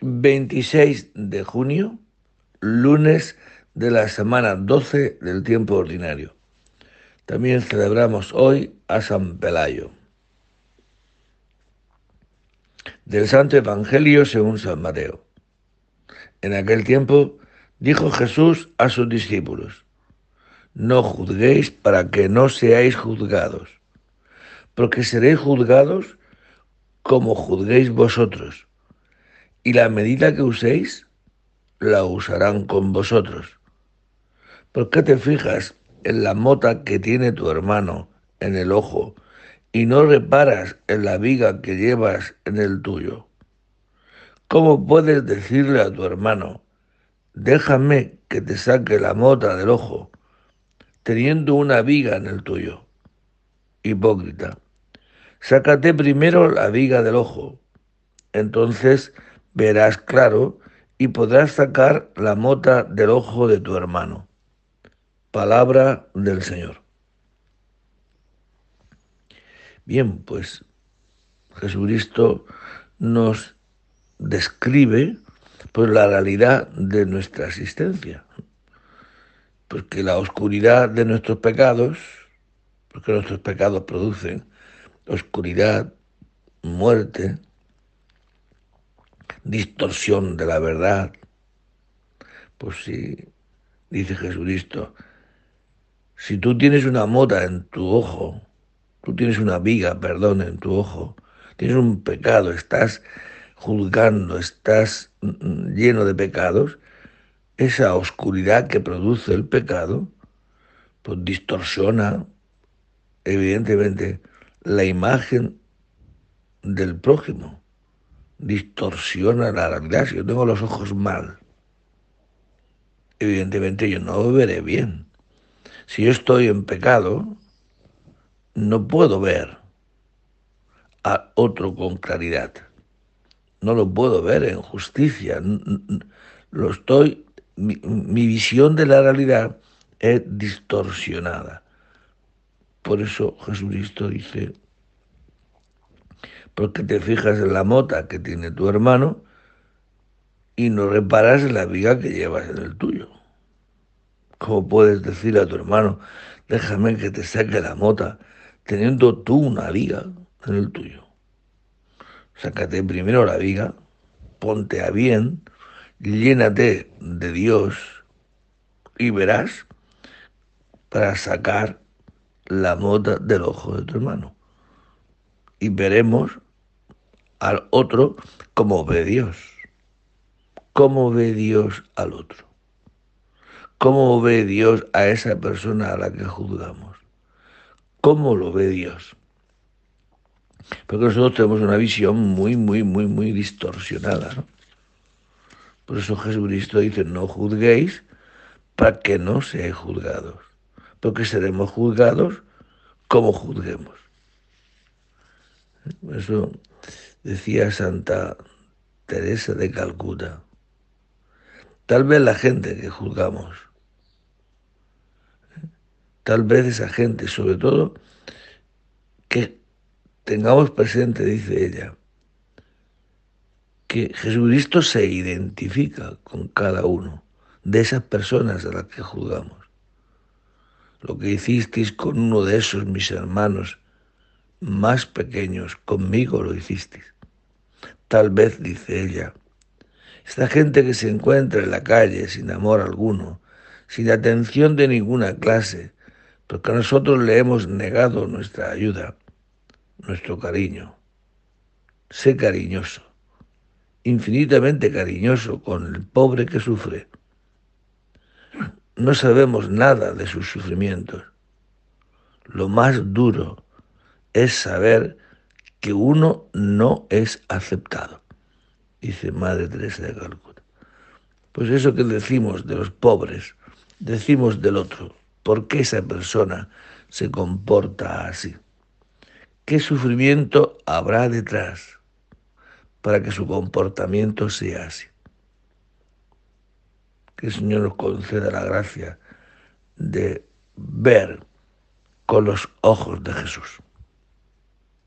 26 de junio, lunes de la semana 12 del tiempo ordinario. También celebramos hoy a San Pelayo. Del Santo Evangelio según San Mateo. En aquel tiempo dijo Jesús a sus discípulos, no juzguéis para que no seáis juzgados, porque seréis juzgados como juzguéis vosotros, y la medida que uséis la usarán con vosotros. ¿Por qué te fijas en la mota que tiene tu hermano en el ojo y no reparas en la viga que llevas en el tuyo? ¿Cómo puedes decirle a tu hermano, déjame que te saque la mota del ojo, teniendo una viga en el tuyo? Hipócrita, sácate primero la viga del ojo, entonces verás claro y podrás sacar la mota del ojo de tu hermano. Palabra del Señor. Bien, pues Jesucristo nos describe pues la realidad de nuestra existencia. Porque la oscuridad de nuestros pecados, porque nuestros pecados producen oscuridad, muerte, distorsión de la verdad. Pues sí, dice Jesucristo, si tú tienes una mota en tu ojo, tú tienes una viga, perdón, en tu ojo, tienes un pecado, estás juzgando, estás mm, lleno de pecados, esa oscuridad que produce el pecado, pues distorsiona evidentemente la imagen del prójimo distorsiona la realidad. Si yo tengo los ojos mal, evidentemente yo no veré bien. Si yo estoy en pecado, no puedo ver a otro con claridad. No lo puedo ver en justicia. Lo estoy, mi, mi visión de la realidad es distorsionada. Por eso Jesucristo dice, porque te fijas en la mota que tiene tu hermano y no reparas en la viga que llevas en el tuyo. ¿Cómo puedes decir a tu hermano, déjame que te saque la mota, teniendo tú una viga en el tuyo? Sácate primero la viga, ponte a bien, llénate de Dios y verás para sacar la mota del ojo de tu hermano. Y veremos al otro como ve Dios. ¿Cómo ve Dios al otro? ¿Cómo ve Dios a esa persona a la que juzgamos? ¿Cómo lo ve Dios? Porque nosotros tenemos una visión muy, muy, muy, muy distorsionada. ¿no? Por eso Jesucristo dice, no juzguéis para que no seáis juzgados, porque seremos juzgados como juzguemos. Eso decía Santa Teresa de Calcuta. Tal vez la gente que juzgamos, tal vez esa gente, sobre todo, que tengamos presente, dice ella, que Jesucristo se identifica con cada uno de esas personas a las que juzgamos. Lo que hicisteis con uno de esos mis hermanos más pequeños, conmigo lo hicisteis. Tal vez, dice ella, esta gente que se encuentra en la calle sin amor alguno, sin atención de ninguna clase, porque a nosotros le hemos negado nuestra ayuda, nuestro cariño. Sé cariñoso, infinitamente cariñoso con el pobre que sufre. No sabemos nada de sus sufrimientos. Lo más duro es saber que uno no es aceptado, dice Madre Teresa de Calcuta. Pues eso que decimos de los pobres, decimos del otro. ¿Por qué esa persona se comporta así? ¿Qué sufrimiento habrá detrás para que su comportamiento sea así? Que el Señor nos conceda la gracia de ver con los ojos de Jesús.